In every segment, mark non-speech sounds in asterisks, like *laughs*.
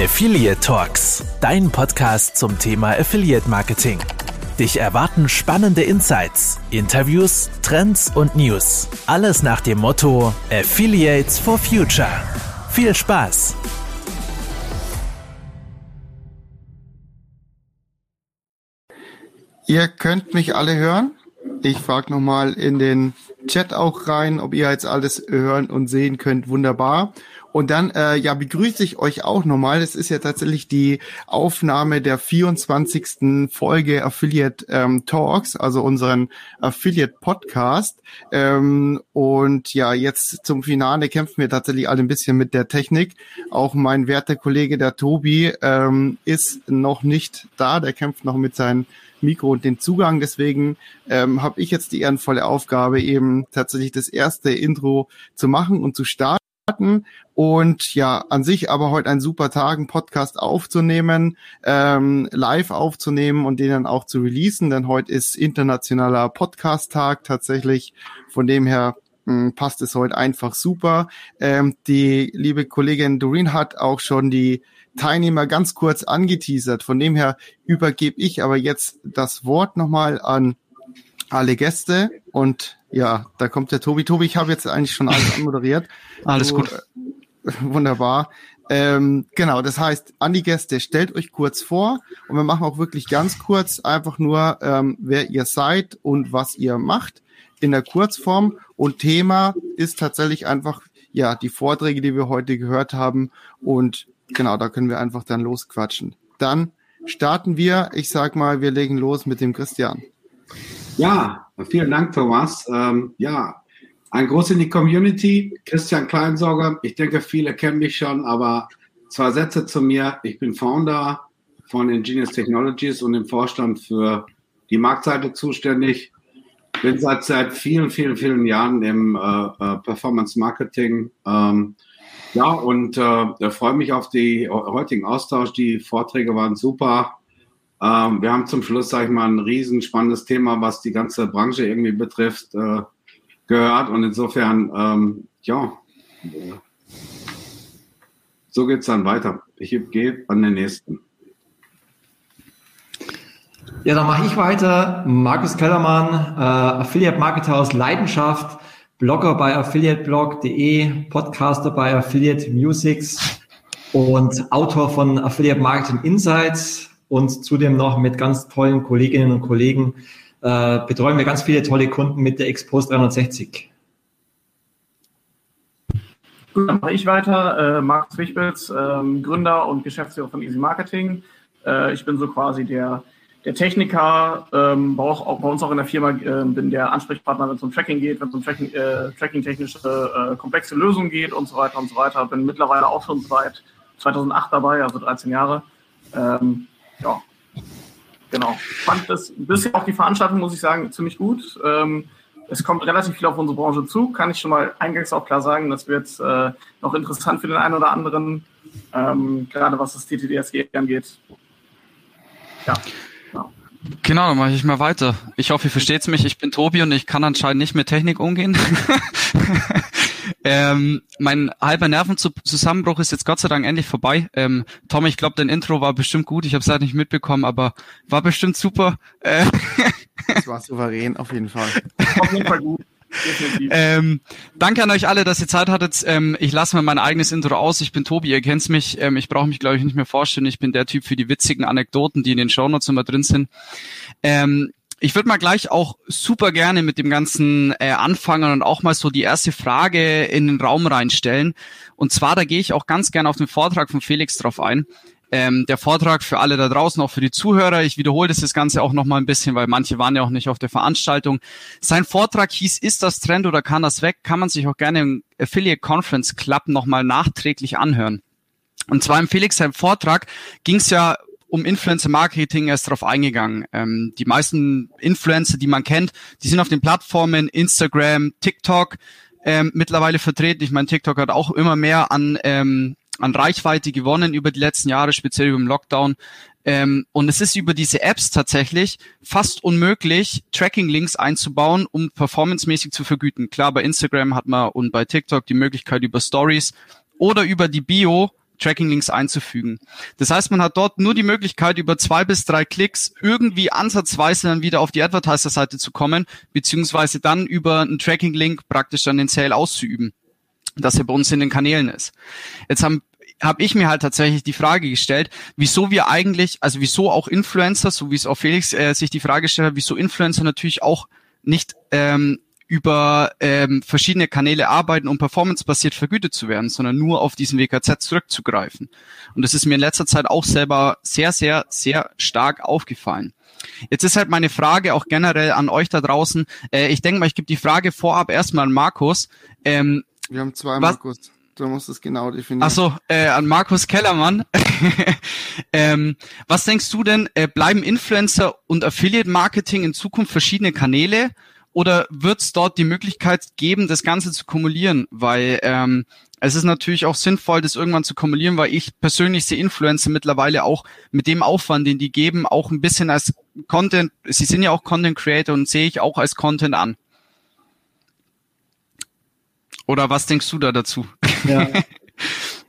Affiliate Talks, dein Podcast zum Thema Affiliate Marketing. Dich erwarten spannende Insights, Interviews, Trends und News. Alles nach dem Motto Affiliates for Future. Viel Spaß! Ihr könnt mich alle hören. Ich frage nochmal in den Chat auch rein, ob ihr jetzt alles hören und sehen könnt. Wunderbar. Und dann äh, ja begrüße ich euch auch nochmal. Es ist ja tatsächlich die Aufnahme der 24. Folge Affiliate ähm, Talks, also unseren Affiliate Podcast. Ähm, und ja, jetzt zum Finale kämpfen wir tatsächlich alle ein bisschen mit der Technik. Auch mein werter Kollege, der Tobi, ähm, ist noch nicht da. Der kämpft noch mit seinen Mikro und den Zugang. Deswegen ähm, habe ich jetzt die ehrenvolle Aufgabe, eben tatsächlich das erste Intro zu machen und zu starten. Und ja, an sich aber heute ein super Tag, einen Podcast aufzunehmen, ähm, live aufzunehmen und den dann auch zu releasen, denn heute ist internationaler Podcast-Tag tatsächlich. Von dem her mh, hm, passt es heute einfach super. Ähm, die liebe Kollegin Doreen hat auch schon die Teilnehmer ganz kurz angeteasert. Von dem her übergebe ich aber jetzt das Wort nochmal an alle Gäste und ja, da kommt der Tobi. Tobi, ich habe jetzt eigentlich schon alles *laughs* anmoderiert. alles gut. Äh, wunderbar. Ähm, genau, das heißt, an die Gäste, stellt euch kurz vor und wir machen auch wirklich ganz kurz einfach nur, ähm, wer ihr seid und was ihr macht in der Kurzform. Und Thema ist tatsächlich einfach, ja, die Vorträge, die wir heute gehört haben. Und genau, da können wir einfach dann losquatschen. Dann starten wir. Ich sag mal, wir legen los mit dem Christian. Ja, vielen Dank, Thomas. Ähm, ja, ein Gruß in die Community. Christian Kleinsorger. Ich denke, viele kennen mich schon, aber zwei Sätze zu mir. Ich bin Founder von Ingenious Technologies und im Vorstand für die Marktseite zuständig. Bin seit, seit vielen, vielen, vielen Jahren im äh, äh Performance Marketing. Ähm, ja, und äh, freue mich auf die heutigen Austausch. Die Vorträge waren super. Ähm, wir haben zum Schluss, sage ich mal, ein riesen spannendes Thema, was die ganze Branche irgendwie betrifft, äh, gehört. Und insofern, ähm, ja, so geht's dann weiter. Ich gehe an den nächsten. Ja, dann mache ich weiter. Markus Kellermann, äh, Affiliate Marketer aus Leidenschaft, Blogger bei affiliateblog.de, Podcaster bei Affiliate Musics und Autor von Affiliate Marketing Insights, und zudem noch mit ganz tollen Kolleginnen und Kollegen äh, betreuen wir ganz viele tolle Kunden mit der Expos 360. Gut, dann mache ich weiter. Äh, Markus Wichbitz, ähm, Gründer und Geschäftsführer von Easy Marketing. Äh, ich bin so quasi der, der Techniker, ähm, bei, auch, bei uns auch in der Firma äh, bin der Ansprechpartner, wenn es um Tracking geht, wenn es um Tracking, äh, Tracking-technische äh, komplexe Lösungen geht und so weiter und so weiter. Bin mittlerweile auch schon seit 2008 dabei, also 13 Jahre. Ähm, ja, genau. Fand das bisher auch die Veranstaltung, muss ich sagen, ziemlich gut. Ähm, es kommt relativ viel auf unsere Branche zu, kann ich schon mal eingangs auch klar sagen. Das wird äh, noch interessant für den einen oder anderen, ähm, gerade was das TTDSG angeht. Ja. Genau. Dann mache ich mal weiter. Ich hoffe, ihr versteht mich. Ich bin Tobi und ich kann anscheinend nicht mit Technik umgehen. *laughs* Ähm, mein halber Nervenzusammenbruch ist jetzt Gott sei Dank endlich vorbei. Ähm, Tom, ich glaube, dein Intro war bestimmt gut. Ich habe es halt nicht mitbekommen, aber war bestimmt super. Äh, *laughs* das war souverän, auf jeden Fall. Auf jeden Fall gut. Ähm, danke an euch alle, dass ihr Zeit hattet. Ähm, ich lasse mal mein eigenes Intro aus. Ich bin Tobi, ihr kennt mich. Ähm, ich brauche mich, glaube ich, nicht mehr vorstellen. Ich bin der Typ für die witzigen Anekdoten, die in den Shownotes immer drin sind. Ähm, ich würde mal gleich auch super gerne mit dem Ganzen äh, anfangen und auch mal so die erste Frage in den Raum reinstellen. Und zwar, da gehe ich auch ganz gerne auf den Vortrag von Felix drauf ein. Ähm, der Vortrag für alle da draußen, auch für die Zuhörer. Ich wiederhole das, das Ganze auch noch mal ein bisschen, weil manche waren ja auch nicht auf der Veranstaltung. Sein Vortrag hieß, ist das Trend oder kann das weg? Kann man sich auch gerne im Affiliate Conference Club noch mal nachträglich anhören. Und zwar im Felix seinem Vortrag ging es ja um Influencer Marketing erst darauf eingegangen. Ähm, die meisten Influencer, die man kennt, die sind auf den Plattformen Instagram, TikTok ähm, mittlerweile vertreten. Ich meine, TikTok hat auch immer mehr an ähm, an Reichweite gewonnen über die letzten Jahre, speziell über den Lockdown. Ähm, und es ist über diese Apps tatsächlich fast unmöglich, Tracking-Links einzubauen, um performancemäßig zu vergüten. Klar, bei Instagram hat man und bei TikTok die Möglichkeit über Stories oder über die Bio Tracking-Links einzufügen. Das heißt, man hat dort nur die Möglichkeit, über zwei bis drei Klicks irgendwie ansatzweise dann wieder auf die Advertiser-Seite zu kommen, beziehungsweise dann über einen Tracking-Link praktisch dann den Sale auszuüben, dass er bei uns in den Kanälen ist. Jetzt haben habe ich mir halt tatsächlich die Frage gestellt, wieso wir eigentlich, also wieso auch Influencer, so wie es auch Felix äh, sich die Frage gestellt hat, wieso Influencer natürlich auch nicht ähm, über ähm, verschiedene Kanäle arbeiten, um performancebasiert vergütet zu werden, sondern nur auf diesen WKZ zurückzugreifen. Und das ist mir in letzter Zeit auch selber sehr, sehr, sehr stark aufgefallen. Jetzt ist halt meine Frage auch generell an euch da draußen. Äh, ich denke mal, ich gebe die Frage vorab erstmal an Markus. Ähm, Wir haben zwei was, Markus. Du musst es genau definieren. Ach so, äh, an Markus Kellermann. *laughs* ähm, was denkst du denn, äh, bleiben Influencer und Affiliate Marketing in Zukunft verschiedene Kanäle oder wird es dort die Möglichkeit geben, das Ganze zu kumulieren? Weil ähm, es ist natürlich auch sinnvoll, das irgendwann zu kumulieren, weil ich persönlich sehe Influencer mittlerweile auch mit dem Aufwand, den die geben, auch ein bisschen als Content, sie sind ja auch Content Creator und sehe ich auch als Content an. Oder was denkst du da dazu? Ja. *laughs*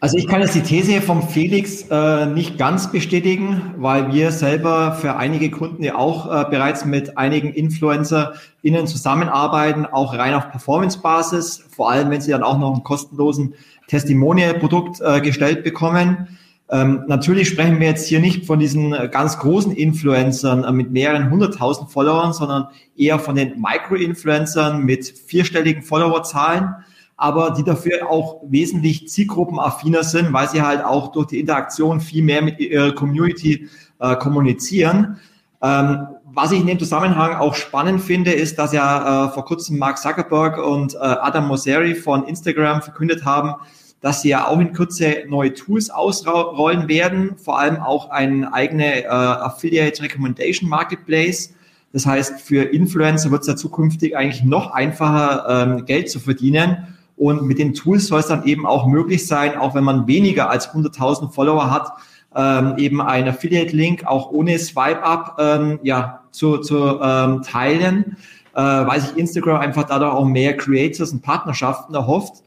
Also ich kann jetzt die These vom Felix äh, nicht ganz bestätigen, weil wir selber für einige Kunden ja auch äh, bereits mit einigen InfluencerInnen zusammenarbeiten, auch rein auf Performance-Basis, vor allem wenn sie dann auch noch einen kostenlosen Testimonial-Produkt äh, gestellt bekommen. Ähm, natürlich sprechen wir jetzt hier nicht von diesen äh, ganz großen Influencern äh, mit mehreren hunderttausend Followern, sondern eher von den Micro-Influencern mit vierstelligen Followerzahlen aber die dafür auch wesentlich zielgruppenaffiner sind, weil sie halt auch durch die Interaktion viel mehr mit ihrer Community äh, kommunizieren. Ähm, was ich in dem Zusammenhang auch spannend finde, ist, dass ja äh, vor kurzem Mark Zuckerberg und äh, Adam Mosseri von Instagram verkündet haben, dass sie ja auch in Kürze neue Tools ausrollen werden, vor allem auch ein eigene äh, Affiliate Recommendation Marketplace. Das heißt, für Influencer wird es ja zukünftig eigentlich noch einfacher, ähm, Geld zu verdienen. Und mit den Tools soll es dann eben auch möglich sein, auch wenn man weniger als 100.000 Follower hat, ähm, eben ein Affiliate-Link auch ohne Swipe-Up ähm, ja, zu, zu ähm, teilen, äh, weil sich Instagram einfach dadurch auch mehr Creators und Partnerschaften erhofft.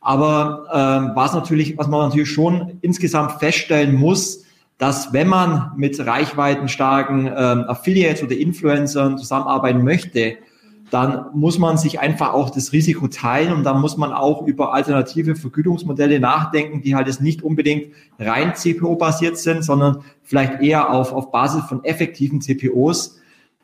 Aber ähm, was natürlich, was man natürlich schon insgesamt feststellen muss, dass wenn man mit reichweitenstarken ähm, Affiliates oder Influencern zusammenarbeiten möchte, dann muss man sich einfach auch das Risiko teilen und dann muss man auch über alternative Vergütungsmodelle nachdenken, die halt jetzt nicht unbedingt rein CPO-basiert sind, sondern vielleicht eher auf, auf Basis von effektiven CPOs.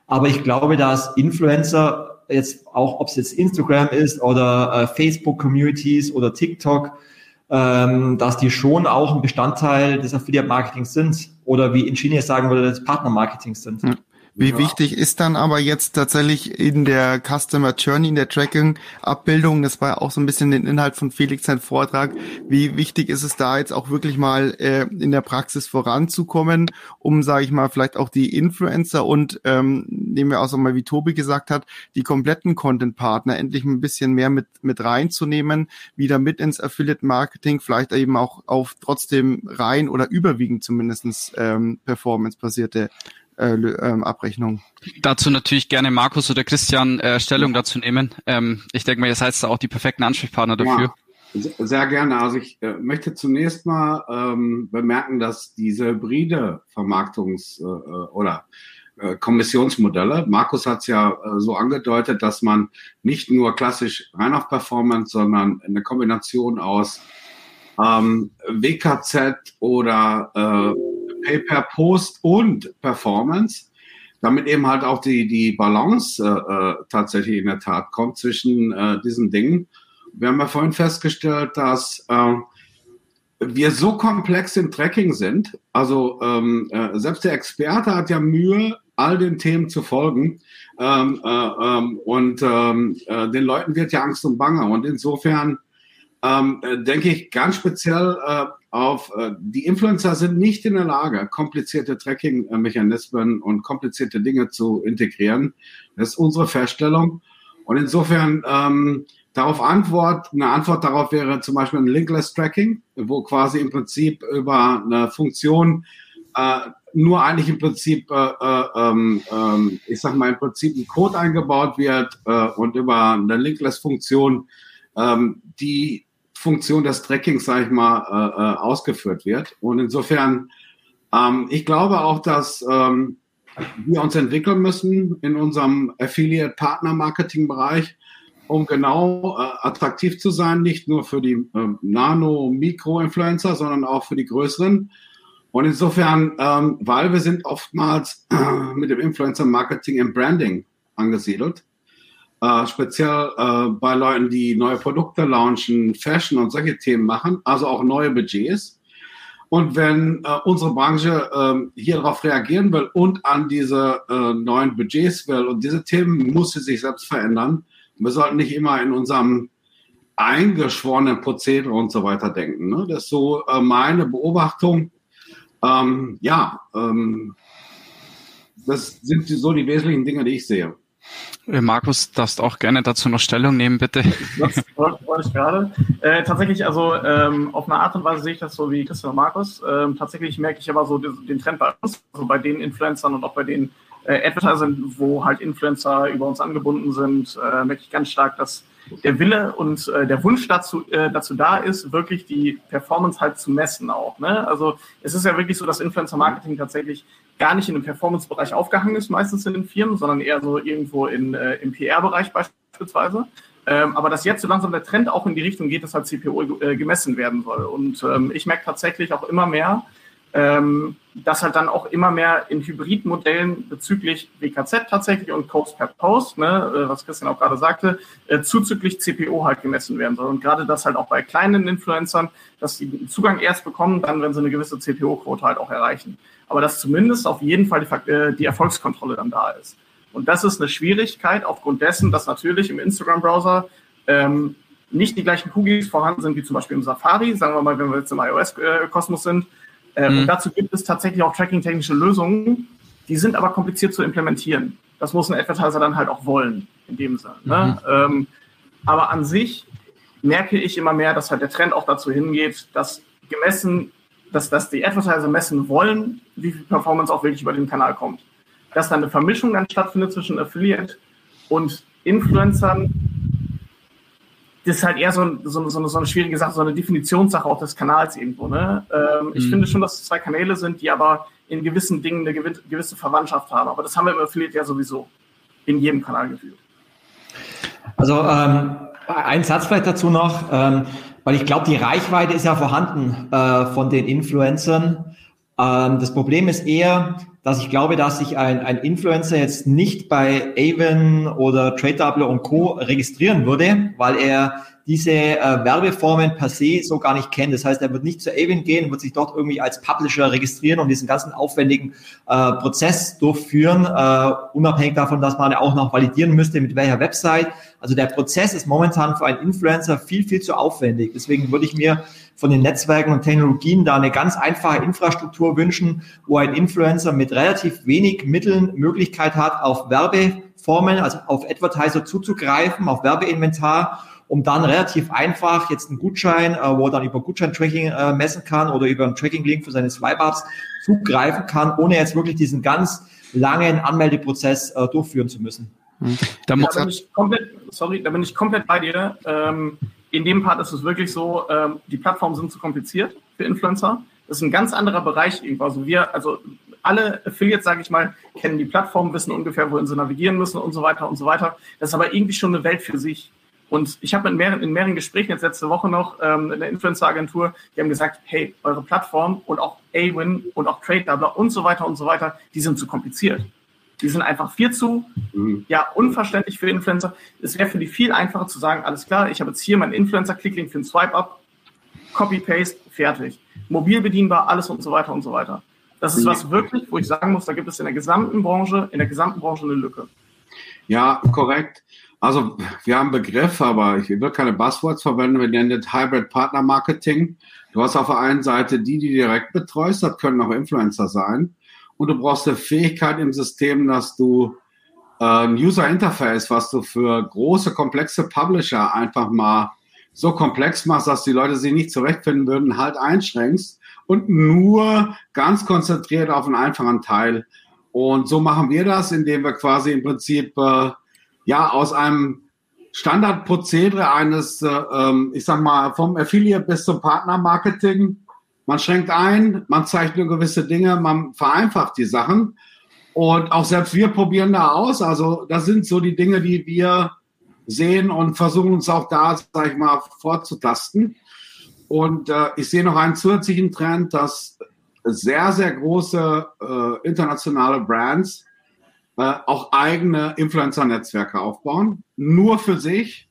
Aber ich glaube, dass Influencer jetzt auch, ob es jetzt Instagram ist oder äh, Facebook-Communities oder TikTok, ähm, dass die schon auch ein Bestandteil des Affiliate-Marketings sind oder wie Ingenieur sagen würde, des Partner-Marketings sind. Ja. Wie ja. wichtig ist dann aber jetzt tatsächlich in der Customer Journey, in der Tracking-Abbildung, das war ja auch so ein bisschen den Inhalt von Felix sein Vortrag, wie wichtig ist es da jetzt auch wirklich mal äh, in der Praxis voranzukommen, um, sage ich mal, vielleicht auch die Influencer und, ähm, nehmen wir auch so mal, wie Tobi gesagt hat, die kompletten Content-Partner endlich ein bisschen mehr mit, mit reinzunehmen, wieder mit ins Affiliate-Marketing, vielleicht eben auch auf trotzdem rein oder überwiegend zumindestens ähm, performance-basierte äh, ähm, Abrechnung. Dazu natürlich gerne Markus oder Christian äh, Stellung dazu nehmen. Ähm, ich denke mal, ihr seid da auch die perfekten Ansprechpartner dafür. Ja, sehr gerne. Also ich äh, möchte zunächst mal ähm, bemerken, dass diese hybride Vermarktungs- äh, äh oder äh, Kommissionsmodelle. Markus hat es ja äh, so angedeutet, dass man nicht nur klassisch rein auf Performance, sondern eine Kombination aus ähm, WKZ oder äh, Pay per Post und Performance, damit eben halt auch die, die Balance äh, äh, tatsächlich in der Tat kommt zwischen äh, diesen Dingen. Wir haben ja vorhin festgestellt, dass äh, wir so komplex im Tracking sind. Also ähm, äh, selbst der Experte hat ja Mühe, all den Themen zu folgen. Ähm, äh, ähm, und ähm, äh, den Leuten wird ja Angst und Bange. Und insofern ähm, äh, denke ich ganz speziell äh, auf, äh, die Influencer sind nicht in der Lage, komplizierte Tracking-Mechanismen und komplizierte Dinge zu integrieren. Das ist unsere Feststellung. Und insofern ähm, darauf Antwort, eine Antwort darauf wäre zum Beispiel ein Linkless Tracking, wo quasi im Prinzip über eine Funktion äh, nur eigentlich im Prinzip, äh, äh, äh, ich sag mal, im Prinzip ein Code eingebaut wird äh, und über eine Linkless-Funktion ähm, die Funktion des Trackings, sage ich mal, äh, äh, ausgeführt wird. Und insofern, ähm, ich glaube auch, dass ähm, wir uns entwickeln müssen in unserem Affiliate-Partner-Marketing-Bereich, um genau äh, attraktiv zu sein, nicht nur für die äh, Nano-Mikro-Influencer, sondern auch für die größeren. Und insofern, ähm, weil wir sind oftmals *clears throat* mit dem Influencer-Marketing im Branding angesiedelt, äh, speziell äh, bei Leuten, die neue Produkte launchen, Fashion und solche Themen machen, also auch neue Budgets. Und wenn äh, unsere Branche äh, hier darauf reagieren will und an diese äh, neuen Budgets will und diese Themen muss sie sich selbst verändern, wir sollten nicht immer in unserem eingeschworenen Prozedere und so weiter denken. Ne? Das ist so äh, meine Beobachtung. Ähm, ja, ähm, das sind so die wesentlichen Dinge, die ich sehe. Äh, Markus, darfst auch gerne dazu noch Stellung nehmen, bitte. *laughs* Das wollte ich gerade. Äh, tatsächlich, also ähm, auf eine Art und Weise sehe ich das so wie Christian und Markus. Ähm, tatsächlich merke ich aber so den, Trend bei uns, also bei den Influencern und auch bei den äh, Advertisern, wo halt Influencer über uns angebunden sind, äh, merke ich ganz stark, dass der Wille und äh, der Wunsch dazu, äh, dazu da ist, wirklich die Performance halt zu messen auch. Ne? Also es ist ja wirklich so, dass Influencer-Marketing tatsächlich gar nicht in dem Performance-Bereich aufgehangen ist, meistens in den Firmen, sondern eher so irgendwo in, äh, im PR-Bereich beispielsweise. Ähm, aber dass jetzt so langsam der Trend auch in die Richtung geht, dass halt CPO äh, gemessen werden soll. Und ähm, ich merke tatsächlich auch immer mehr, ähm, dass halt dann auch immer mehr in Hybridmodellen bezüglich WKZ tatsächlich und Coast per Post, ne, äh, was Christian auch gerade sagte, äh, zuzüglich CPO halt gemessen werden soll. Und gerade das halt auch bei kleinen Influencern, dass sie Zugang erst bekommen, dann, wenn sie eine gewisse CPO-Quote halt auch erreichen. Aber dass zumindest auf jeden Fall die, äh, die Erfolgskontrolle dann da ist. Und das ist eine Schwierigkeit aufgrund dessen, dass natürlich im Instagram-Browser ähm, nicht die gleichen Cookies vorhanden sind wie zum Beispiel im Safari, sagen wir mal, wenn wir jetzt im iOS-Kosmos äh, sind, äh, mhm. Und dazu gibt es tatsächlich auch tracking-technische Lösungen, die sind aber kompliziert zu implementieren. Das muss ein Advertiser dann halt auch wollen, in dem Sinne. Ne? Mhm. Ähm, aber an sich merke ich immer mehr, dass halt der Trend auch dazu hingeht, dass gemessen, dass, dass die Advertiser messen wollen, wie viel Performance auch wirklich über den Kanal kommt. Dass dann eine Vermischung dann stattfindet zwischen Affiliate und Influencern, das ist halt eher so, so, so, eine, so eine schwierige Sache, so eine Definitionssache auch des Kanals irgendwo. Ne? Ähm, ich mhm. finde schon, dass es zwei Kanäle sind, die aber in gewissen Dingen eine gewisse Verwandtschaft haben. Aber das haben wir im Affiliate ja sowieso in jedem Kanal gefühlt. Also ähm, ein Satz vielleicht dazu noch, ähm, weil ich glaube, die Reichweite ist ja vorhanden äh, von den Influencern. Ähm, das Problem ist eher, dass ich glaube, dass sich ein, ein Influencer jetzt nicht bei Avon oder TradeDouble und Co. registrieren würde, weil er diese äh, Werbeformen per se so gar nicht kennt. Das heißt, er wird nicht zu Avon gehen, wird sich dort irgendwie als Publisher registrieren und diesen ganzen aufwendigen äh, Prozess durchführen, äh, unabhängig davon, dass man auch noch validieren müsste, mit welcher Website. Also der Prozess ist momentan für einen Influencer viel, viel zu aufwendig. Deswegen würde ich mir von den Netzwerken und Technologien da eine ganz einfache Infrastruktur wünschen, wo ein Influencer mit relativ wenig Mitteln Möglichkeit hat, auf Werbeformen, also auf Advertiser zuzugreifen, auf Werbeinventar um dann relativ einfach jetzt einen Gutschein, äh, wo er dann über Gutschein-Tracking äh, messen kann oder über einen Tracking-Link für seine Swipe-Ups zugreifen kann, ohne jetzt wirklich diesen ganz langen Anmeldeprozess äh, durchführen zu müssen. Mhm. Da, ja, da bin ich komplett, sorry, da bin ich komplett bei dir. Ähm, in dem Part ist es wirklich so, ähm, die Plattformen sind zu kompliziert für Influencer. Das ist ein ganz anderer Bereich irgendwo. Also wir, also alle Affiliates, sage ich mal, kennen die Plattform, wissen ungefähr, wohin sie navigieren müssen und so weiter und so weiter. Das ist aber irgendwie schon eine Welt für sich. Und ich habe in mehreren, in mehreren Gesprächen jetzt letzte Woche noch ähm, in der Influencer-Agentur, die haben gesagt, hey, eure Plattform und auch Awin und auch Trade Doubler und so weiter und so weiter, die sind zu kompliziert. Die sind einfach viel zu, mhm. ja, unverständlich für Influencer. Es wäre für die viel einfacher zu sagen, alles klar, ich habe jetzt hier meinen Influencer-Klicklink für einen Swipe-Up, Copy-Paste, fertig. Mobil bedienbar, alles und so weiter und so weiter. Das ist was wirklich, wo ich sagen muss, da gibt es in der gesamten Branche, in der gesamten Branche eine Lücke. Ja, korrekt. Also wir haben Begriffe, aber ich will keine Buzzwords verwenden. Wir nennen das Hybrid Partner Marketing. Du hast auf der einen Seite die, die direkt betreust, das können auch Influencer sein. Und du brauchst eine Fähigkeit im System, dass du ein User Interface, was du für große, komplexe Publisher einfach mal so komplex machst, dass die Leute sich nicht zurechtfinden würden, halt einschränkst und nur ganz konzentriert auf einen einfachen Teil. Und so machen wir das, indem wir quasi im Prinzip äh, ja, aus einem Standardprozedere eines, äh, ähm, ich sag mal, vom Affiliate bis zum Partnermarketing. Man schränkt ein, man zeigt nur gewisse Dinge, man vereinfacht die Sachen. Und auch selbst wir probieren da aus. Also das sind so die Dinge, die wir sehen und versuchen uns auch da, sag ich mal, vorzutasten. Und äh, ich sehe noch einen zusätzlichen Trend, dass sehr, sehr große äh, internationale Brands äh, auch eigene Influencer-Netzwerke aufbauen, nur für sich.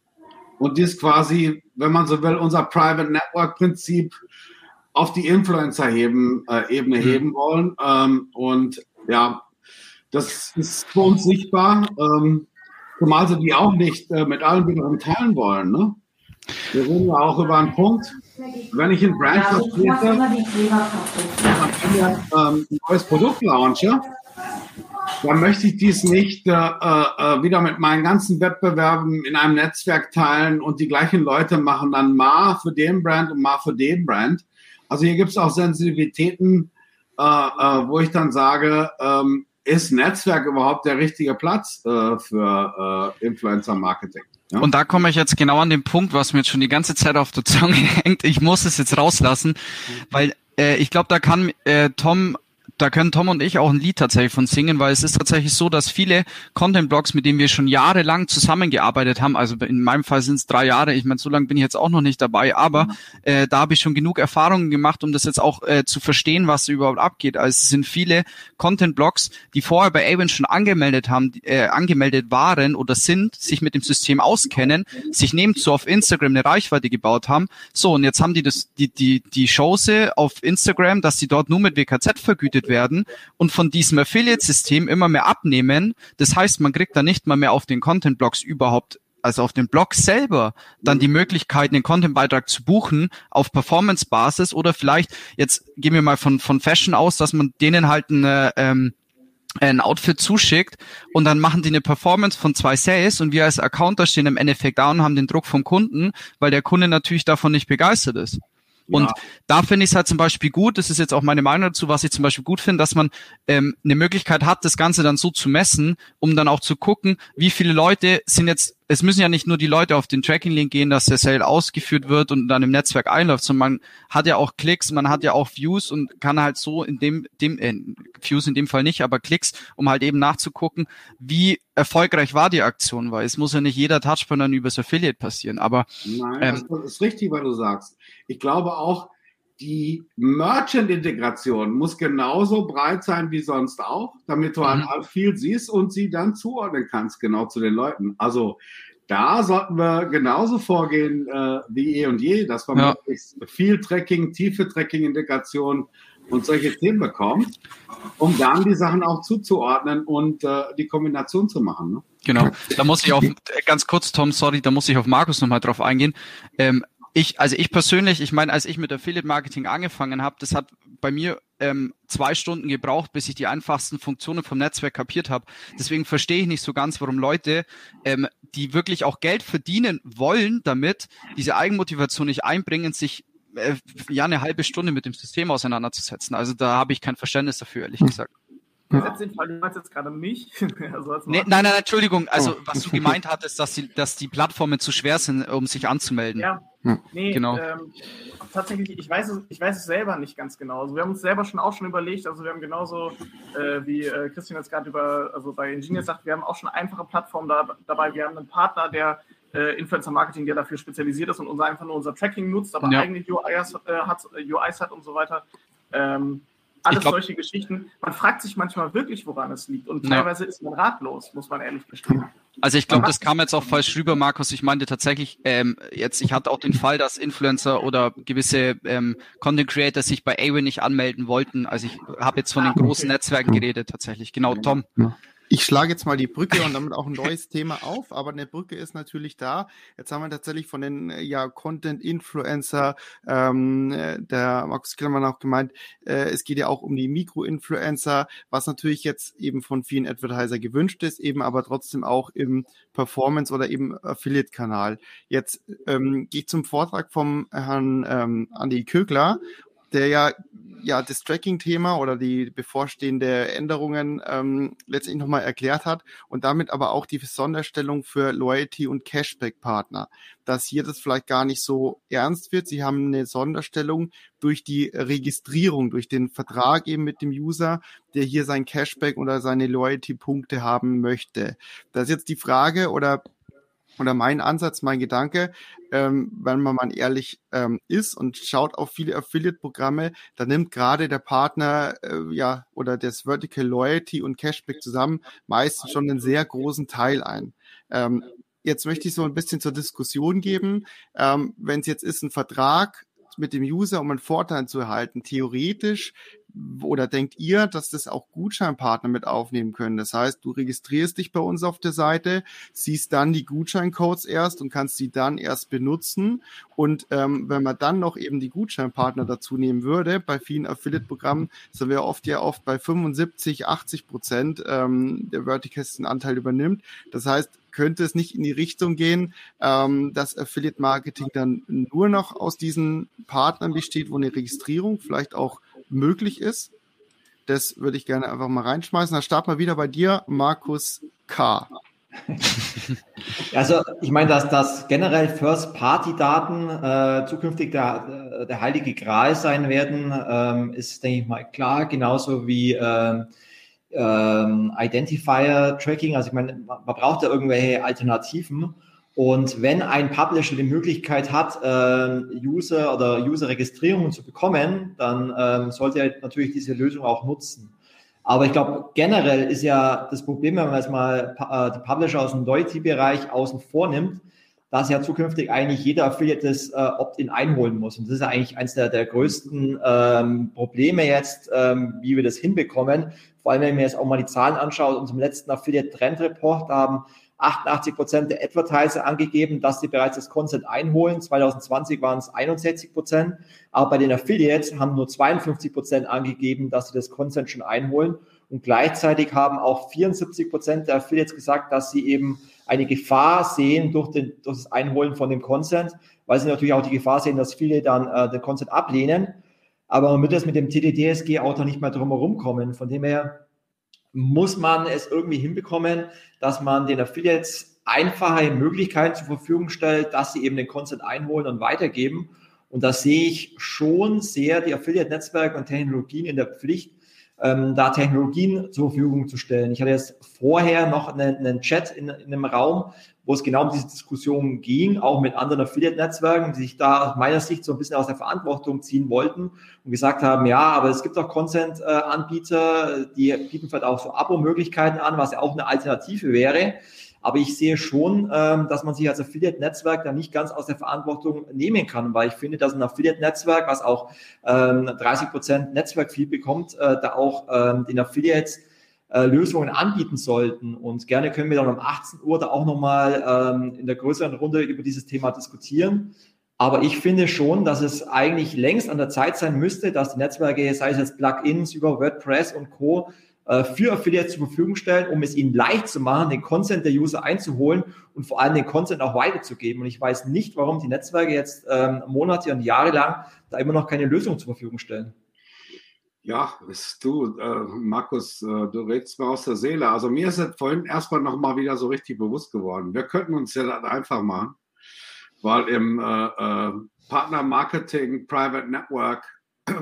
Und dies quasi, wenn man so will, unser Private Network-Prinzip auf die Influencer-Ebene äh, Ebene mhm. heben wollen. Ähm, und ja, das ist für uns sichtbar, ähm, zumal sie die auch nicht äh, mit allen wiederum teilen wollen. Ne? Wir reden ja auch über einen Punkt, wenn ich ein Brand vertrete, ähm, ein neues Produkt launche, dann möchte ich dies nicht äh, äh, wieder mit meinen ganzen Wettbewerben in einem Netzwerk teilen und die gleichen Leute machen dann mal für den Brand und mal für den Brand. Also hier gibt es auch Sensitivitäten, äh, äh, wo ich dann sage, ähm, ist Netzwerk überhaupt der richtige Platz äh, für äh, Influencer-Marketing? Ja. Und da komme ich jetzt genau an den Punkt, was mir jetzt schon die ganze Zeit auf der Zunge *laughs* hängt. Ich muss es jetzt rauslassen, weil äh, ich glaube, da kann äh, Tom da können Tom und ich auch ein Lied tatsächlich von singen, weil es ist tatsächlich so, dass viele Content-Blogs, mit denen wir schon jahrelang zusammengearbeitet haben, also in meinem Fall sind es drei Jahre, ich meine, so lange bin ich jetzt auch noch nicht dabei, aber mhm. äh, da habe ich schon genug Erfahrungen gemacht, um das jetzt auch äh, zu verstehen, was überhaupt abgeht. Also es sind viele Content-Blogs, die vorher bei Avon schon angemeldet haben, äh, angemeldet waren oder sind, sich mit dem System auskennen, sich nebenzu auf Instagram eine Reichweite gebaut haben. So, und jetzt haben die das, die, die, die Chance auf Instagram, dass sie dort nur mit WKZ vergütet werden und von diesem Affiliate-System immer mehr abnehmen. Das heißt, man kriegt da nicht mal mehr auf den Content-Blogs überhaupt also auf dem Blog selber dann die Möglichkeit, einen Content-Beitrag zu buchen auf Performance-Basis oder vielleicht, jetzt gehen wir mal von, von Fashion aus, dass man denen halt eine, ähm, ein Outfit zuschickt und dann machen die eine Performance von zwei Sales und wir als Accounter stehen im Endeffekt da und haben den Druck vom Kunden, weil der Kunde natürlich davon nicht begeistert ist. Und ja. da finde ich es halt zum Beispiel gut, das ist jetzt auch meine Meinung dazu, was ich zum Beispiel gut finde, dass man ähm, eine Möglichkeit hat, das Ganze dann so zu messen, um dann auch zu gucken, wie viele Leute sind jetzt es müssen ja nicht nur die Leute auf den Tracking-Link gehen, dass der Sale ausgeführt wird und dann im Netzwerk einläuft, sondern man hat ja auch Klicks, man hat ja auch Views und kann halt so in dem, dem äh, Views in dem Fall nicht, aber Klicks, um halt eben nachzugucken, wie erfolgreich war die Aktion, weil es muss ja nicht jeder Touchpoint dann übers Affiliate passieren, aber Nein, ähm, das ist richtig, was du sagst. Ich glaube auch, die Merchant-Integration muss genauso breit sein wie sonst auch, damit du mhm. an viel siehst und sie dann zuordnen kannst, genau zu den Leuten. Also da sollten wir genauso vorgehen äh, wie eh und je, dass man ja. viel Tracking, tiefe Tracking-Integration und solche Themen bekommt, um dann die Sachen auch zuzuordnen und äh, die Kombination zu machen. Ne? Genau. Da muss ich auf ganz kurz, Tom, sorry, da muss ich auf Markus nochmal drauf eingehen. Ähm, ich, also ich persönlich, ich meine, als ich mit Affiliate Marketing angefangen habe, das hat bei mir ähm, zwei Stunden gebraucht, bis ich die einfachsten Funktionen vom Netzwerk kapiert habe. Deswegen verstehe ich nicht so ganz, warum Leute, ähm, die wirklich auch Geld verdienen wollen, damit diese Eigenmotivation nicht einbringen, sich äh, ja eine halbe Stunde mit dem System auseinanderzusetzen. Also da habe ich kein Verständnis dafür, ehrlich hm. gesagt. Ja. Den Fall, du meinst jetzt gerade mich. *laughs* also nee, nein, nein, Entschuldigung. Also, oh. was du gemeint hattest, dass die, dass die Plattformen zu schwer sind, um sich anzumelden. Ja, nee, genau. Ähm, tatsächlich, ich weiß, es, ich weiß es selber nicht ganz genau. Also, wir haben uns selber schon auch schon überlegt, also, wir haben genauso, äh, wie äh, Christian jetzt gerade über, also bei Ingenieur sagt, wir haben auch schon einfache Plattformen da, dabei. Wir haben einen Partner, der äh, Influencer Marketing, der dafür spezialisiert ist und unser, einfach nur unser Tracking nutzt, aber ja. eigentlich UIs, äh, hat, UIs hat und so weiter. Ähm, alles glaub, solche Geschichten. Man fragt sich manchmal wirklich, woran es liegt. Und teilweise ja. ist man ratlos, muss man ehrlich gestehen. Also ich glaube, das kam jetzt auch falsch rüber, Markus. Ich meinte tatsächlich, ähm, jetzt, ich hatte auch den Fall, dass Influencer oder gewisse ähm, Content Creator sich bei Awin nicht anmelden wollten. Also ich habe jetzt von den ah, großen Netzwerken geredet tatsächlich. Genau, Tom. Ja. Ich schlage jetzt mal die Brücke und damit auch ein *laughs* neues Thema auf, aber eine Brücke ist natürlich da. Jetzt haben wir tatsächlich von den ja, Content-Influencer, ähm, der Markus Killermann auch gemeint, äh, es geht ja auch um die Mikro-Influencer, was natürlich jetzt eben von vielen Advertiser gewünscht ist, eben aber trotzdem auch im Performance- oder eben Affiliate-Kanal. Jetzt ähm, gehe ich zum Vortrag vom Herrn ähm, Andi Kögler der ja ja das Tracking-Thema oder die bevorstehende Änderungen ähm, letztendlich nochmal erklärt hat und damit aber auch die Sonderstellung für Loyalty und Cashback-Partner, dass hier das vielleicht gar nicht so ernst wird. Sie haben eine Sonderstellung durch die Registrierung, durch den Vertrag eben mit dem User, der hier sein Cashback oder seine Loyalty-Punkte haben möchte. Das ist jetzt die Frage oder oder mein Ansatz, mein Gedanke, ähm, wenn man mal ehrlich ähm, ist und schaut auf viele Affiliate-Programme, da nimmt gerade der Partner äh, ja oder das Vertical Loyalty und Cashback zusammen meistens schon einen sehr großen Teil ein. Ähm, jetzt möchte ich so ein bisschen zur Diskussion geben. Ähm, Wenn es jetzt ist ein Vertrag mit dem User, um einen Vorteil zu erhalten, theoretisch oder denkt ihr, dass das auch Gutscheinpartner mit aufnehmen können? Das heißt, du registrierst dich bei uns auf der Seite, siehst dann die Gutscheincodes erst und kannst sie dann erst benutzen. Und ähm, wenn man dann noch eben die Gutscheinpartner dazu nehmen würde, bei vielen Affiliate-Programmen sind wir oft ja oft bei 75, 80 Prozent ähm, der Verticals Anteil übernimmt. Das heißt, könnte es nicht in die Richtung gehen, ähm, dass Affiliate Marketing dann nur noch aus diesen Partnern besteht, wo eine Registrierung vielleicht auch möglich ist. Das würde ich gerne einfach mal reinschmeißen. Da starten wir wieder bei dir, Markus K. *laughs* Also ich meine, dass das generell First-Party-Daten äh, zukünftig der, der heilige Gral sein werden, ähm, ist, denke ich mal, klar. Genauso wie ähm, ähm, Identifier-Tracking. Also ich meine, man braucht da irgendwelche Alternativen. Und wenn ein Publisher die Möglichkeit hat, ähm, User oder User-Registrierungen zu bekommen, dann ähm, sollte er natürlich diese Lösung auch nutzen. Aber ich glaube, generell ist ja das Problem, wenn man jetzt mal äh, die Publisher aus dem Loyalty-Bereich außen vornimmt, dass ja zukünftig eigentlich jeder Affiliate das äh, Opt-in einholen muss. Und das ist ja eigentlich eines der, der größten ähm, Probleme jetzt, ähm, wie wir das hinbekommen. Vor allem, wenn man jetzt auch mal die Zahlen anschaut, unserem letzten Affiliate Trend Report, haben 88 Prozent der Advertiser angegeben, dass sie bereits das Content einholen. 2020 waren es 61 Prozent. Aber bei den Affiliates haben nur 52 Prozent angegeben, dass sie das Content schon einholen. Und gleichzeitig haben auch 74 Prozent der Affiliates gesagt, dass sie eben eine Gefahr sehen durch, den, durch das Einholen von dem Content, weil sie natürlich auch die Gefahr sehen, dass viele dann äh, den Content ablehnen. Aber man wird jetzt mit dem TDDSG-Auto nicht mehr drum herum kommen. Von dem her muss man es irgendwie hinbekommen, dass man den Affiliates einfache Möglichkeiten zur Verfügung stellt, dass sie eben den Content einholen und weitergeben. Und da sehe ich schon sehr die Affiliate-Netzwerke und Technologien in der Pflicht, ähm, da Technologien zur Verfügung zu stellen. Ich hatte jetzt vorher noch einen, einen Chat in, in einem Raum, wo es genau um diese Diskussion ging, auch mit anderen Affiliate-Netzwerken, die sich da aus meiner Sicht so ein bisschen aus der Verantwortung ziehen wollten und gesagt haben, ja, aber es gibt auch Content-Anbieter, die bieten vielleicht auch so Abo-Möglichkeiten an, was ja auch eine Alternative wäre. Aber ich sehe schon, ähm, dass man sich als Affiliate-Netzwerk da nicht ganz aus der Verantwortung nehmen kann, weil ich finde, dass ein Affiliate-Netzwerk, was auch ähm, 30 Prozent Netzwerk-Fee bekommt, äh, da auch ähm, den Affiliates äh, Lösungen anbieten sollten. Und gerne können wir dann um 18 Uhr da auch nochmal ähm, in der größeren Runde über dieses Thema diskutieren. Aber ich finde schon, dass es eigentlich längst an der Zeit sein müsste, dass die Netzwerke, sei es jetzt Plugins über WordPress und Co., für Affiliates zur Verfügung stellen, um es ihnen leicht zu machen, den Content der User einzuholen und vor allem den Content auch weiterzugeben. Und ich weiß nicht, warum die Netzwerke jetzt ähm, Monate und Jahre lang da immer noch keine Lösung zur Verfügung stellen. Ja, du, äh, Markus, äh, du redest mir aus der Seele. Also mir ist es vorhin erstmal nochmal wieder so richtig bewusst geworden. Wir könnten uns ja das einfach machen, weil im äh, äh, Partner Marketing, Private Network *clears throat* äh,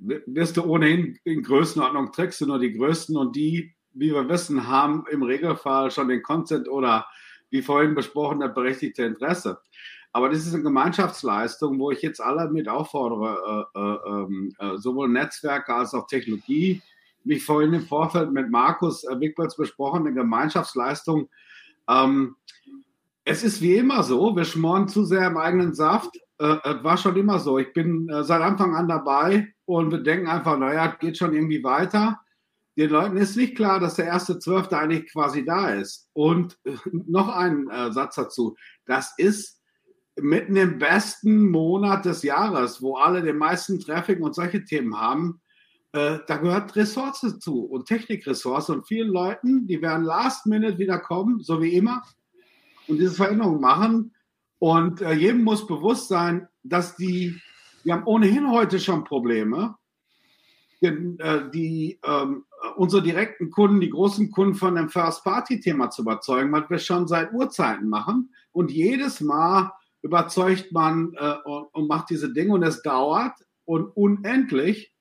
wirst du ohnehin in Größenordnung, trickst du nur die Größten und die, wie wir wissen, haben im Regelfall schon den Content oder wie vorhin besprochen, das berechtigte Interesse. Aber das ist eine Gemeinschaftsleistung, wo ich jetzt alle mit auffordere, äh, äh, ähm, äh, sowohl Netzwerke als auch Technologie. Wie vorhin im Vorfeld mit Markus äh, Wickplatz besprochen, eine Gemeinschaftsleistung. Ähm, es ist wie immer so, wir schmoren zu sehr im eigenen Saft. Äh, war schon immer so. Ich bin äh, seit Anfang an dabei und wir denken einfach, naja, geht schon irgendwie weiter. Den Leuten ist nicht klar, dass der erste Zwölfte eigentlich quasi da ist. Und äh, noch ein äh, Satz dazu. Das ist mitten im besten Monat des Jahres, wo alle den meisten Traffic und solche Themen haben, äh, da gehört Ressource zu und Technikressource und vielen Leuten, die werden last minute wieder kommen, so wie immer, und diese Veränderung machen. Und äh, jedem muss bewusst sein, dass die, wir haben ohnehin heute schon Probleme, äh, die, ähm, unsere direkten Kunden, die großen Kunden von dem First-Party-Thema zu überzeugen, was wir schon seit Urzeiten machen. Und jedes Mal überzeugt man äh, und, und, macht diese Dinge und es dauert und unendlich.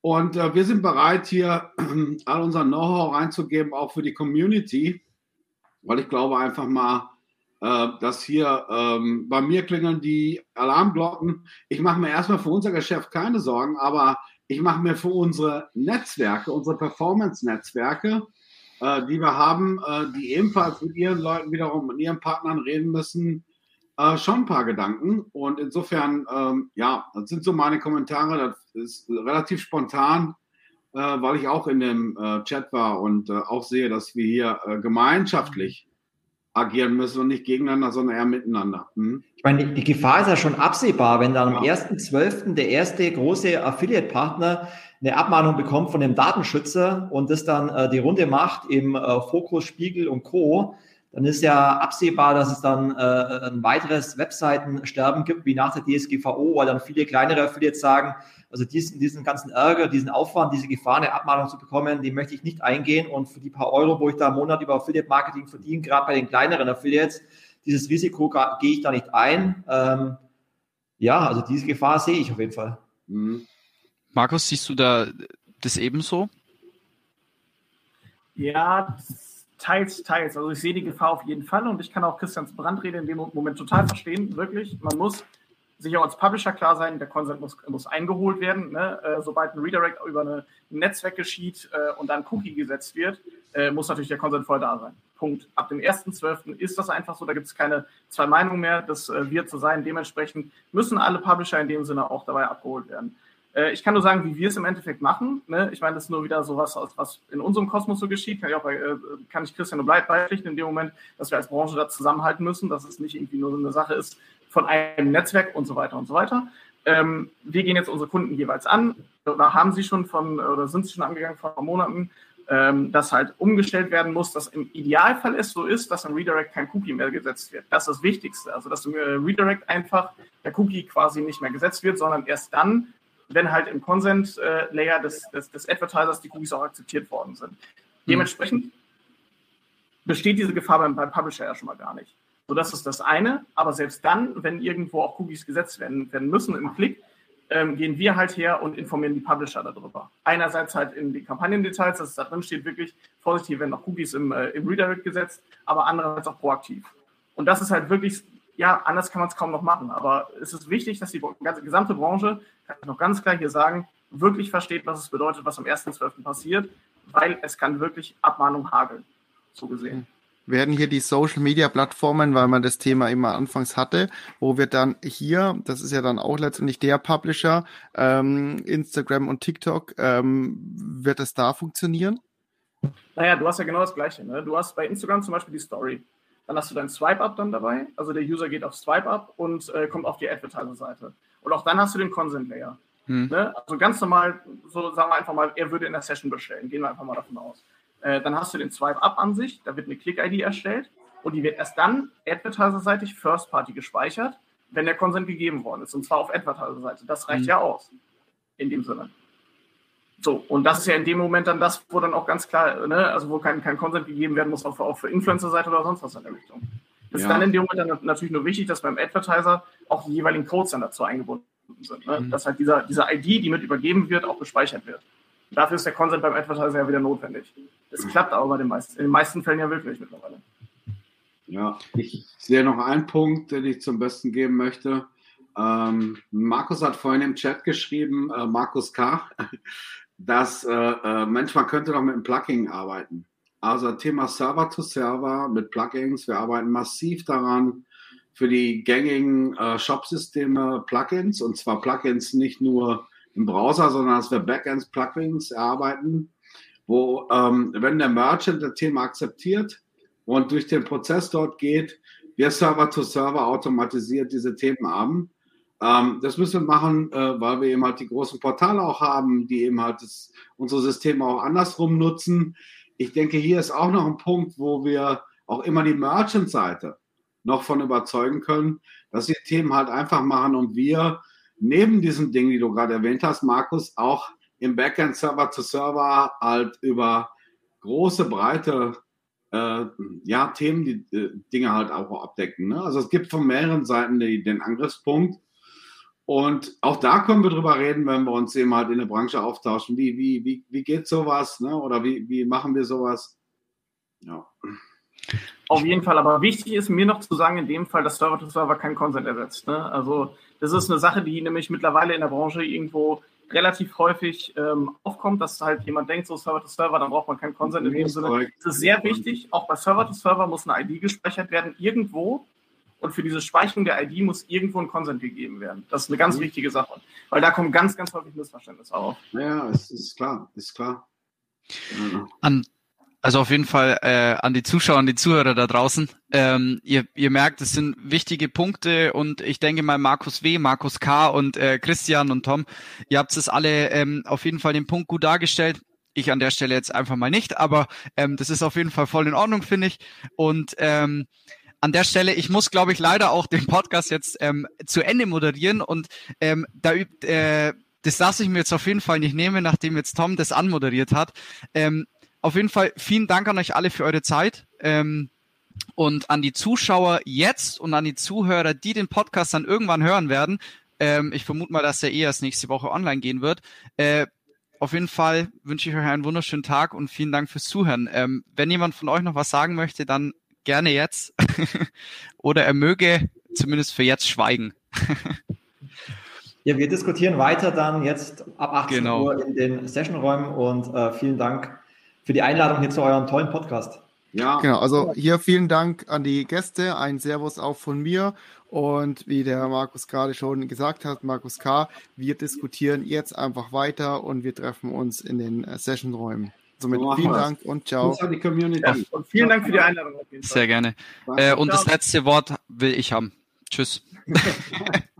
Und äh, wir sind bereit, hier *clears throat* all unser Know-how reinzugeben, auch für die Community, weil ich glaube einfach mal, äh, dass hier ähm, bei mir klingeln die Alarmglocken. Ich mache mir erstmal für unser Geschäft keine Sorgen, aber ich mache mir für unsere Netzwerke, unsere Performance-Netzwerke, äh, die wir haben, äh, die ebenfalls mit ihren Leuten wiederum, mit ihren Partnern reden müssen, äh, schon ein paar Gedanken. Und insofern, ähm, ja, das sind so meine Kommentare. Das ist relativ spontan, äh, weil ich auch in dem äh, Chat war und äh, auch sehe, dass wir hier äh, gemeinschaftlich agieren müssen und nicht gegeneinander, sondern eher miteinander. Hm? Ich meine, die, die, Gefahr ist ja schon absehbar, wenn dann am ja. 1.12. der erste große Affiliate-Partner eine Abmahnung bekommt von dem Datenschützer und das dann äh, die Runde macht im äh, Fokus, Spiegel und Co., dann ist ja absehbar, dass es dann äh, ein weiteres Webseitensterben gibt, wie nach der DSGVO, weil dann viele kleinere Affiliates sagen, also diesen, diesen ganzen Ärger, diesen Aufwand, diese Gefahr, eine Abmahnung zu bekommen, den möchte ich nicht eingehen. Und für die paar Euro, wo ich da im Monat über Affiliate-Marketing verdiene, gerade bei den kleineren Affiliates, dieses Risiko gehe ich da nicht ein. Ähm, ja, also diese Gefahr sehe ich auf jeden Fall. Mhm. Markus, siehst du da das ebenso? Ja, teils, teils. Also ich sehe die Gefahr auf jeden Fall und ich kann auch Christians Brandrede in dem Moment total verstehen. Wirklich, man muss sich auch als Publisher klar sein, der Consent muss, muss eingeholt werden. Ne? Äh, sobald ein Redirect über ein Netzwerk geschieht äh, und dann Cookie gesetzt wird, äh, muss natürlich der Consent voll da sein. Punkt. Ab dem 1.12. ist das einfach so, da gibt es keine zwei Meinungen mehr, das äh, wird so sein. Dementsprechend müssen alle Publisher in dem Sinne auch dabei abgeholt werden. Äh, ich kann nur sagen, wie wir es im Endeffekt machen. Ne? Ich meine, das ist nur wieder so was, was in unserem Kosmos so geschieht. Kann ich, auch äh, kann ich Christian nur beipflichten in dem Moment, dass wir als Branche da zusammenhalten müssen, dass es nicht irgendwie nur so eine Sache ist von einem Netzwerk und so weiter und so weiter. Ähm, wir gehen jetzt unsere Kunden jeweils an. Da haben sie schon von, oder sind sie schon angegangen vor Monaten, ähm, dass halt umgestellt werden muss, dass im Idealfall es so ist, dass im Redirect kein Cookie mehr gesetzt wird. Das ist das Wichtigste. Also, dass im Redirect einfach der Cookie quasi nicht mehr gesetzt wird, sondern erst dann, wenn halt im Consent-Layer des, des, des Advertisers die Cookies auch akzeptiert worden sind. Dementsprechend besteht diese Gefahr beim, beim Publisher ja schon mal gar nicht. So, das ist das eine. Aber selbst dann, wenn irgendwo auch Cookies gesetzt werden, werden müssen im Klick, ähm, gehen wir halt her und informieren die Publisher darüber. Einerseits halt in die Kampagnendetails, dass es da drin steht, wirklich vorsichtig, wenn noch Cookies im, äh, im Redirect gesetzt, aber andererseits auch proaktiv. Und das ist halt wirklich ja, anders kann man es kaum noch machen. Aber es ist wichtig, dass die ganze, gesamte Branche, kann ich noch ganz klar hier sagen, wirklich versteht, was es bedeutet, was am 1.12. passiert, weil es kann wirklich Abmahnung hageln, so gesehen. Werden hier die Social Media Plattformen, weil man das Thema immer anfangs hatte, wo wir dann hier, das ist ja dann auch letztendlich der Publisher, ähm, Instagram und TikTok, ähm, wird es da funktionieren? Naja, du hast ja genau das Gleiche. Ne? Du hast bei Instagram zum Beispiel die Story. Dann hast du dein Swipe-Up dann dabei. Also der User geht auf Swipe-Up und äh, kommt auf die Advertiser-Seite. Und auch dann hast du den Consent-Layer. Hm. Ne? Also ganz normal, so sagen wir einfach mal, er würde in der Session bestellen. Gehen wir einfach mal davon aus. Äh, dann hast du den Swipe-Up an sich. Da wird eine Click-ID erstellt. Und die wird erst dann advertiser-seitig First-Party gespeichert, wenn der Consent gegeben worden ist. Und zwar auf Advertiser-Seite. Das reicht hm. ja aus. In dem Sinne. So, und das ist ja in dem Moment dann das, wo dann auch ganz klar, ne, also wo kein, kein Consent gegeben werden muss, auch für, auch für Influencer-Seite oder sonst was in der Richtung. Das ja. ist dann in dem Moment dann natürlich nur wichtig, dass beim Advertiser auch die jeweiligen Codes dann dazu eingebunden sind. Ne? Mhm. Dass halt dieser, diese ID, die mit übergeben wird, auch gespeichert wird. Dafür ist der Consent beim Advertiser ja wieder notwendig. Das mhm. klappt aber bei den meisten, in den meisten Fällen ja wirklich mittlerweile. Ja, ich sehe noch einen Punkt, den ich zum Besten geben möchte. Ähm, Markus hat vorhin im Chat geschrieben, äh, Markus K., dass äh, äh, Mensch, man könnte doch mit einem Plugin arbeiten. Also Thema Server to Server mit Plugins. Wir arbeiten massiv daran für die gängigen äh, Shop-Systeme Plugins und zwar Plugins nicht nur im Browser, sondern dass wir Backends Plugins erarbeiten, wo ähm, wenn der Merchant das Thema akzeptiert und durch den Prozess dort geht, wir Server to Server automatisiert diese Themen haben ähm, das müssen wir machen, äh, weil wir eben halt die großen Portale auch haben, die eben halt das, unsere Systeme auch andersrum nutzen. Ich denke, hier ist auch noch ein Punkt, wo wir auch immer die Merchant-Seite noch von überzeugen können, dass sie Themen halt einfach machen und wir neben diesen Dingen, die du gerade erwähnt hast, Markus, auch im Backend Server zu Server halt über große, breite äh, ja, Themen, die äh, Dinge halt auch abdecken. Ne? Also es gibt von mehreren Seiten die, den Angriffspunkt. Und auch da können wir drüber reden, wenn wir uns eben halt in der Branche austauschen. Wie, wie, wie, wie geht sowas? Ne? Oder wie, wie machen wir sowas? Ja. Auf jeden Fall, aber wichtig ist mir noch zu sagen, in dem Fall, dass Server-to-Server kein Consent ersetzt. Ne? Also das ist eine Sache, die nämlich mittlerweile in der Branche irgendwo relativ häufig ähm, aufkommt, dass halt jemand denkt, so Server-to-Server, dann braucht man keinen Consent in dem Sinne. Das ist sehr wichtig. Auch bei Server-to-Server muss eine ID gespeichert werden, irgendwo. Und für diese Speicherung der ID muss irgendwo ein Consent gegeben werden. Das ist eine ganz mhm. wichtige Sache. Weil da kommen ganz, ganz häufig Missverständnisse auf. Ja, es ist klar, ist klar. An also auf jeden Fall äh, an die Zuschauer, an die Zuhörer da draußen. Ähm, ihr, ihr merkt, es sind wichtige Punkte und ich denke mal Markus W., Markus K. und äh, Christian und Tom, ihr habt es alle ähm, auf jeden Fall den Punkt gut dargestellt. Ich an der Stelle jetzt einfach mal nicht, aber ähm, das ist auf jeden Fall voll in Ordnung, finde ich. Und ähm, an der Stelle, ich muss, glaube ich, leider auch den Podcast jetzt ähm, zu Ende moderieren und ähm, da übt, äh, das lasse ich mir jetzt auf jeden Fall nicht nehmen, nachdem jetzt Tom das anmoderiert hat. Ähm, auf jeden Fall vielen Dank an euch alle für eure Zeit. Ähm, und an die Zuschauer jetzt und an die Zuhörer, die den Podcast dann irgendwann hören werden. Ähm, ich vermute mal, dass der eh erst nächste Woche online gehen wird. Äh, auf jeden Fall wünsche ich euch einen wunderschönen Tag und vielen Dank fürs Zuhören. Ähm, wenn jemand von euch noch was sagen möchte, dann gerne jetzt. *laughs* Oder er möge zumindest für jetzt schweigen. ja, wir diskutieren weiter dann jetzt ab 18 genau. Uhr in den Sessionräumen und äh, vielen Dank für die Einladung hier zu eurem tollen Podcast. Ja. Genau, also hier vielen Dank an die Gäste, ein Servus auch von mir und wie der Markus gerade schon gesagt hat, Markus K., wir diskutieren jetzt einfach weiter und wir treffen uns in den äh, Sessionräumen. Somit so vielen Dank und ciao. Die Community. Ja, und vielen Dank für die Einladung. Sehr gerne. Äh, und das letzte Wort will ich haben. Tschüss. *laughs*